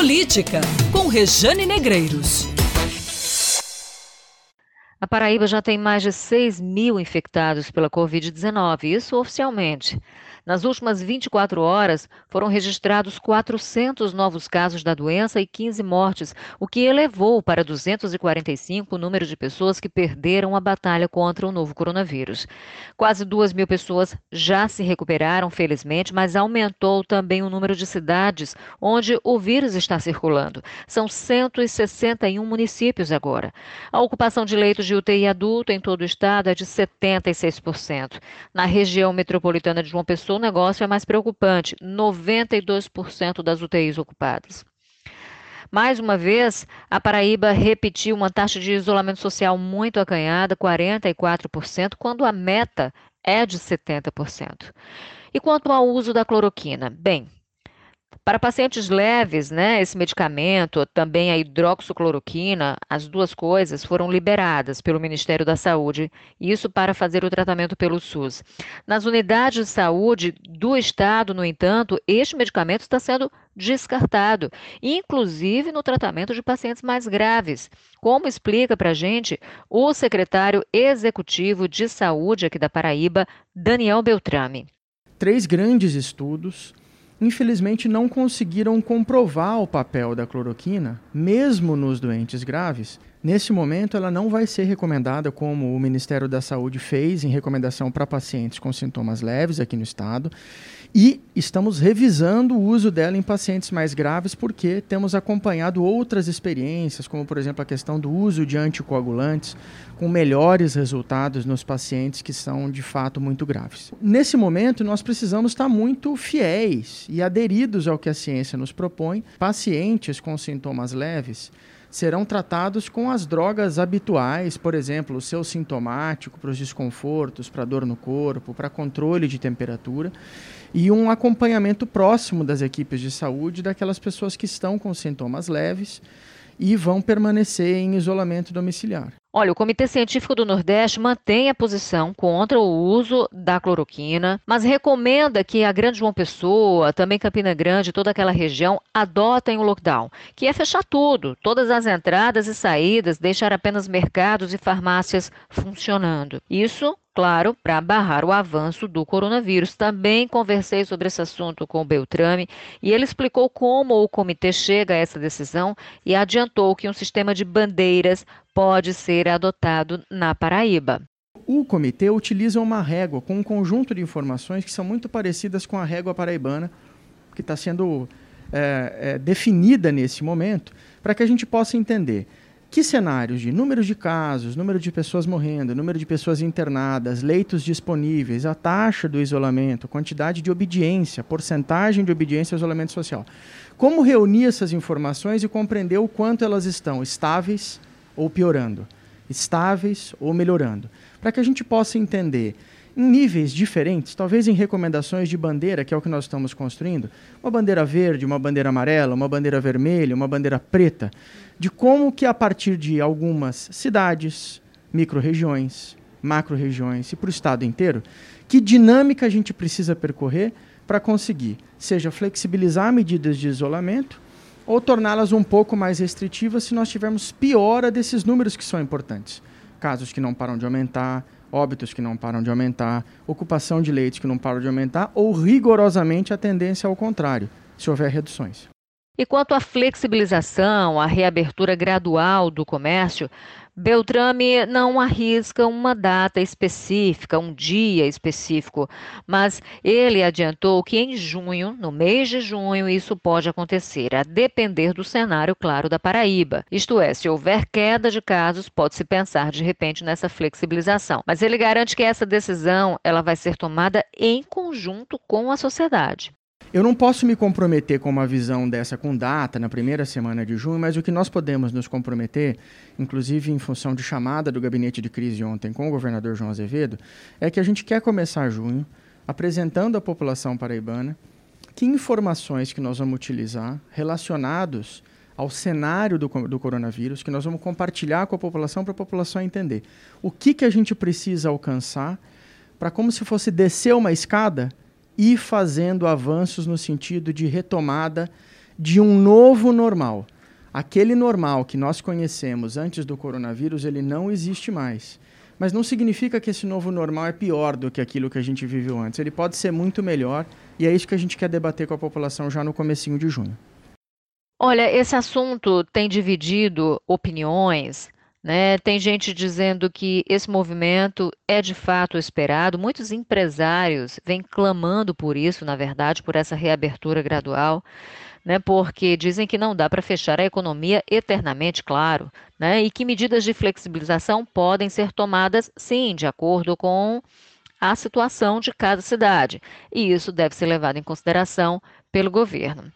Política, com Rejane Negreiros. A Paraíba já tem mais de 6 mil infectados pela Covid-19, isso oficialmente. Nas últimas 24 horas, foram registrados 400 novos casos da doença e 15 mortes, o que elevou para 245 o número de pessoas que perderam a batalha contra o novo coronavírus. Quase 2 mil pessoas já se recuperaram, felizmente, mas aumentou também o número de cidades onde o vírus está circulando. São 161 municípios agora. A ocupação de leitos de UTI adulto em todo o estado é de 76%. Na região metropolitana de João Pessoa, o negócio é mais preocupante: 92% das UTIs ocupadas. Mais uma vez, a Paraíba repetiu uma taxa de isolamento social muito acanhada, 44%, quando a meta é de 70%. E quanto ao uso da cloroquina? Bem, para pacientes leves, né, esse medicamento, também a hidroxicloroquina, as duas coisas foram liberadas pelo Ministério da Saúde, isso para fazer o tratamento pelo SUS. Nas unidades de saúde do estado, no entanto, este medicamento está sendo descartado, inclusive no tratamento de pacientes mais graves, como explica para a gente o secretário executivo de saúde aqui da Paraíba, Daniel Beltrame. Três grandes estudos infelizmente não conseguiram comprovar o papel da cloroquina, mesmo nos doentes graves. Nesse momento, ela não vai ser recomendada como o Ministério da Saúde fez em recomendação para pacientes com sintomas leves aqui no estado. E estamos revisando o uso dela em pacientes mais graves porque temos acompanhado outras experiências, como por exemplo a questão do uso de anticoagulantes, com melhores resultados nos pacientes que são de fato muito graves. Nesse momento, nós precisamos estar muito fiéis e aderidos ao que a ciência nos propõe. Pacientes com sintomas leves serão tratados com as drogas habituais, por exemplo, o seu sintomático para os desconfortos, para dor no corpo, para controle de temperatura e um acompanhamento próximo das equipes de saúde daquelas pessoas que estão com sintomas leves e vão permanecer em isolamento domiciliar. Olha, o Comitê Científico do Nordeste mantém a posição contra o uso da cloroquina, mas recomenda que a Grande João Pessoa, também Campina Grande, toda aquela região, adotem o lockdown, que é fechar tudo, todas as entradas e saídas, deixar apenas mercados e farmácias funcionando. Isso claro, para barrar o avanço do coronavírus. Também conversei sobre esse assunto com o Beltrame e ele explicou como o comitê chega a essa decisão e adiantou que um sistema de bandeiras pode ser adotado na Paraíba. O comitê utiliza uma régua com um conjunto de informações que são muito parecidas com a régua paraibana, que está sendo é, é, definida nesse momento, para que a gente possa entender que cenários de número de casos, número de pessoas morrendo, número de pessoas internadas, leitos disponíveis, a taxa do isolamento, quantidade de obediência, porcentagem de obediência ao isolamento social. Como reunir essas informações e compreender o quanto elas estão estáveis ou piorando, estáveis ou melhorando, para que a gente possa entender em níveis diferentes, talvez em recomendações de bandeira, que é o que nós estamos construindo, uma bandeira verde, uma bandeira amarela, uma bandeira vermelha, uma bandeira preta, de como que a partir de algumas cidades, micro-regiões, macro-regiões e para o estado inteiro, que dinâmica a gente precisa percorrer para conseguir, seja flexibilizar medidas de isolamento ou torná-las um pouco mais restritivas se nós tivermos piora desses números que são importantes. Casos que não param de aumentar, óbitos que não param de aumentar, ocupação de leitos que não param de aumentar, ou rigorosamente a tendência ao contrário, se houver reduções. E quanto à flexibilização, à reabertura gradual do comércio, Beltrame não arrisca uma data específica, um dia específico, mas ele adiantou que em junho, no mês de junho, isso pode acontecer, a depender do cenário, claro, da Paraíba. Isto é, se houver queda de casos, pode-se pensar de repente nessa flexibilização. Mas ele garante que essa decisão ela vai ser tomada em conjunto com a sociedade. Eu não posso me comprometer com uma visão dessa com data na primeira semana de junho, mas o que nós podemos nos comprometer, inclusive em função de chamada do gabinete de crise ontem com o governador João Azevedo, é que a gente quer começar junho apresentando à população paraibana que informações que nós vamos utilizar relacionados ao cenário do, do coronavírus, que nós vamos compartilhar com a população para a população entender. O que, que a gente precisa alcançar para, como se fosse descer uma escada, e fazendo avanços no sentido de retomada de um novo normal. Aquele normal que nós conhecemos antes do coronavírus, ele não existe mais. Mas não significa que esse novo normal é pior do que aquilo que a gente viveu antes. Ele pode ser muito melhor e é isso que a gente quer debater com a população já no comecinho de junho. Olha, esse assunto tem dividido opiniões. Né? Tem gente dizendo que esse movimento é de fato esperado. Muitos empresários vêm clamando por isso, na verdade, por essa reabertura gradual né, porque dizem que não dá para fechar a economia eternamente, claro, né, e que medidas de flexibilização podem ser tomadas, sim, de acordo com a situação de cada cidade, e isso deve ser levado em consideração pelo governo.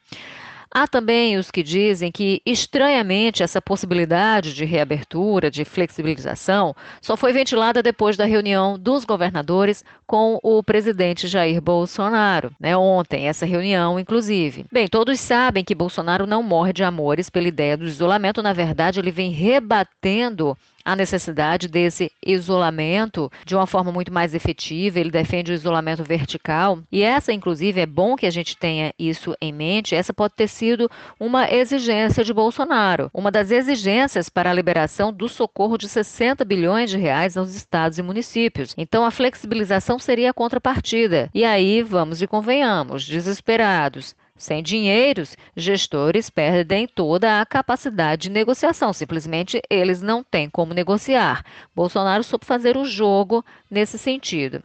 Há também os que dizem que, estranhamente, essa possibilidade de reabertura, de flexibilização, só foi ventilada depois da reunião dos governadores com o presidente Jair Bolsonaro, né, ontem, essa reunião, inclusive. Bem, todos sabem que Bolsonaro não morre de amores pela ideia do isolamento, na verdade, ele vem rebatendo a necessidade desse isolamento de uma forma muito mais efetiva. Ele defende o isolamento vertical. E essa, inclusive, é bom que a gente tenha isso em mente. Essa pode ter sido uma exigência de Bolsonaro, uma das exigências para a liberação do socorro de 60 bilhões de reais aos estados e municípios. Então, a flexibilização seria a contrapartida. E aí, vamos e convenhamos, desesperados sem dinheiros, gestores perdem toda a capacidade de negociação, simplesmente eles não têm como negociar. Bolsonaro soube fazer o jogo nesse sentido.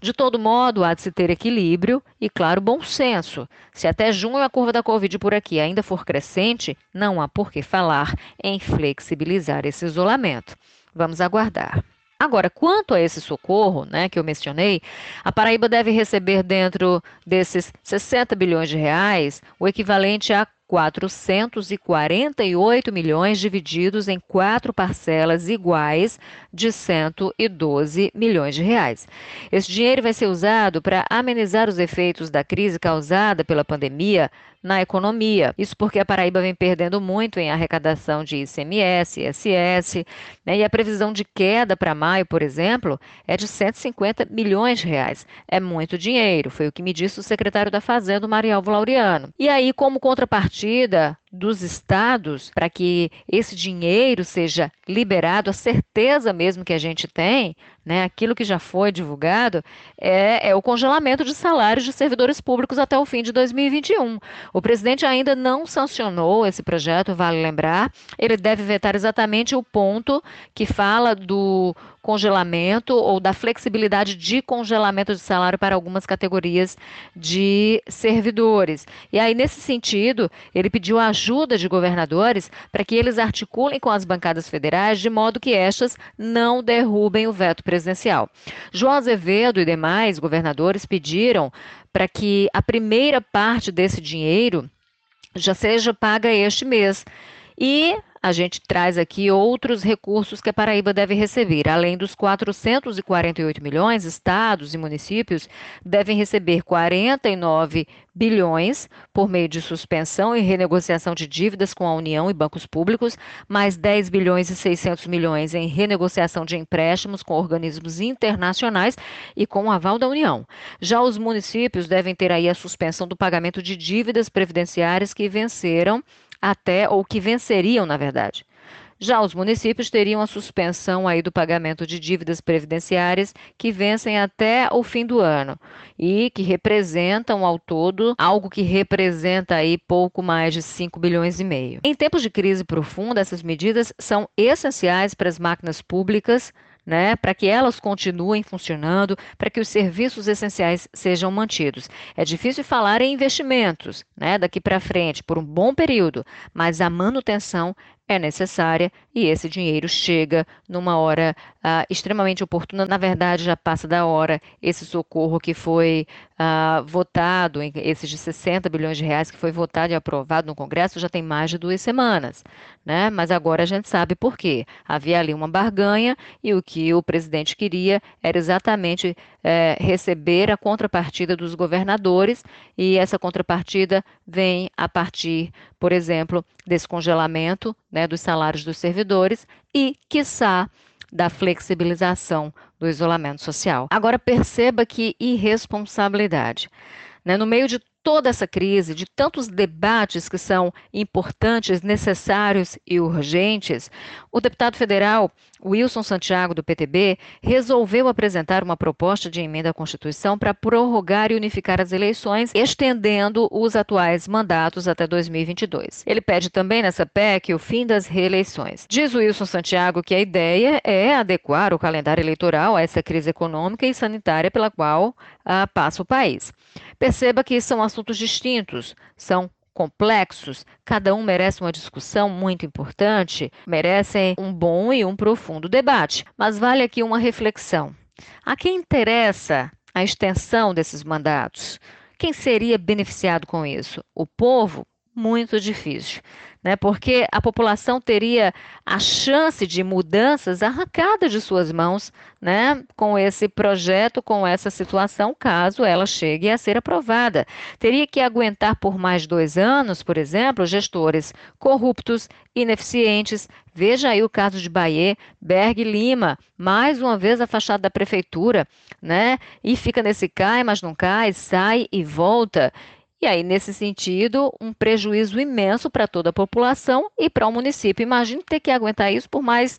De todo modo, há de se ter equilíbrio e, claro, bom senso. Se até junho a curva da Covid por aqui ainda for crescente, não há por que falar em flexibilizar esse isolamento. Vamos aguardar. Agora, quanto a esse socorro, né, que eu mencionei, a Paraíba deve receber dentro desses 60 bilhões de reais o equivalente a 448 milhões divididos em quatro parcelas iguais de 112 milhões de reais. Esse dinheiro vai ser usado para amenizar os efeitos da crise causada pela pandemia na economia. Isso porque a Paraíba vem perdendo muito em arrecadação de ICMS, ISS, né? e a previsão de queda para maio, por exemplo, é de 150 milhões de reais. É muito dinheiro, foi o que me disse o secretário da Fazenda, Marialvo Laureano. E aí, como contrapartida, dos estados para que esse dinheiro seja liberado, a certeza mesmo que a gente tem, né, aquilo que já foi divulgado, é, é, o congelamento de salários de servidores públicos até o fim de 2021. O presidente ainda não sancionou esse projeto, vale lembrar, ele deve vetar exatamente o ponto que fala do congelamento ou da flexibilidade de congelamento de salário para algumas categorias de servidores. E aí, nesse sentido, ele pediu ajuda de governadores para que eles articulem com as bancadas federais de modo que estas não derrubem o veto presidencial. João Azevedo e demais governadores pediram para que a primeira parte desse dinheiro já seja paga este mês. E a gente traz aqui outros recursos que a Paraíba deve receber. Além dos 448 milhões, estados e municípios devem receber 49 bilhões por meio de suspensão e renegociação de dívidas com a União e bancos públicos, mais 10 bilhões e 600 milhões em renegociação de empréstimos com organismos internacionais e com o aval da União. Já os municípios devem ter aí a suspensão do pagamento de dívidas previdenciárias que venceram até ou que venceriam, na verdade. Já os municípios teriam a suspensão aí do pagamento de dívidas previdenciárias que vencem até o fim do ano e que representam ao todo algo que representa aí pouco mais de 5 bilhões e meio. Em tempos de crise profunda, essas medidas são essenciais para as máquinas públicas né, para que elas continuem funcionando, para que os serviços essenciais sejam mantidos. É difícil falar em investimentos né, daqui para frente por um bom período, mas a manutenção é necessária e esse dinheiro chega numa hora uh, extremamente oportuna. Na verdade, já passa da hora esse socorro que foi uh, votado, esses de 60 bilhões de reais que foi votado e aprovado no Congresso, já tem mais de duas semanas. Né? Mas agora a gente sabe por quê. Havia ali uma barganha e o que o presidente queria era exatamente é, receber a contrapartida dos governadores e essa contrapartida vem a partir, por exemplo, desse congelamento né, dos salários dos servidores e, quiçá, da flexibilização do isolamento social. Agora perceba que irresponsabilidade. Né? No meio de toda essa crise, de tantos debates que são importantes, necessários e urgentes, o deputado federal Wilson Santiago, do PTB, resolveu apresentar uma proposta de emenda à Constituição para prorrogar e unificar as eleições, estendendo os atuais mandatos até 2022. Ele pede também nessa PEC o fim das reeleições. Diz Wilson Santiago que a ideia é adequar o calendário eleitoral a essa crise econômica e sanitária pela qual ah, passa o país. Perceba que são assuntos distintos, são complexos, cada um merece uma discussão muito importante, merecem um bom e um profundo debate. Mas vale aqui uma reflexão. A quem interessa a extensão desses mandatos? Quem seria beneficiado com isso? O povo? Muito difícil né? porque a população teria a chance de mudanças arrancadas de suas mãos né? com esse projeto, com essa situação, caso ela chegue a ser aprovada. Teria que aguentar por mais dois anos, por exemplo, gestores corruptos, ineficientes. Veja aí o caso de Bahia, Berg Lima, mais uma vez a fachada da prefeitura, né? E fica nesse cai, mas não cai, sai e volta. E aí, nesse sentido, um prejuízo imenso para toda a população e para o município. Imagine ter que aguentar isso por mais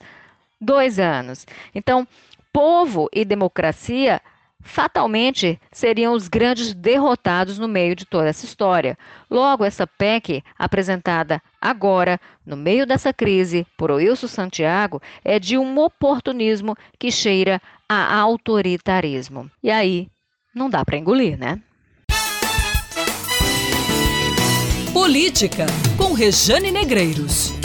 dois anos. Então, povo e democracia fatalmente seriam os grandes derrotados no meio de toda essa história. Logo, essa PEC, apresentada agora, no meio dessa crise, por Wilson Santiago, é de um oportunismo que cheira a autoritarismo. E aí, não dá para engolir, né? Política, com Rejane Negreiros.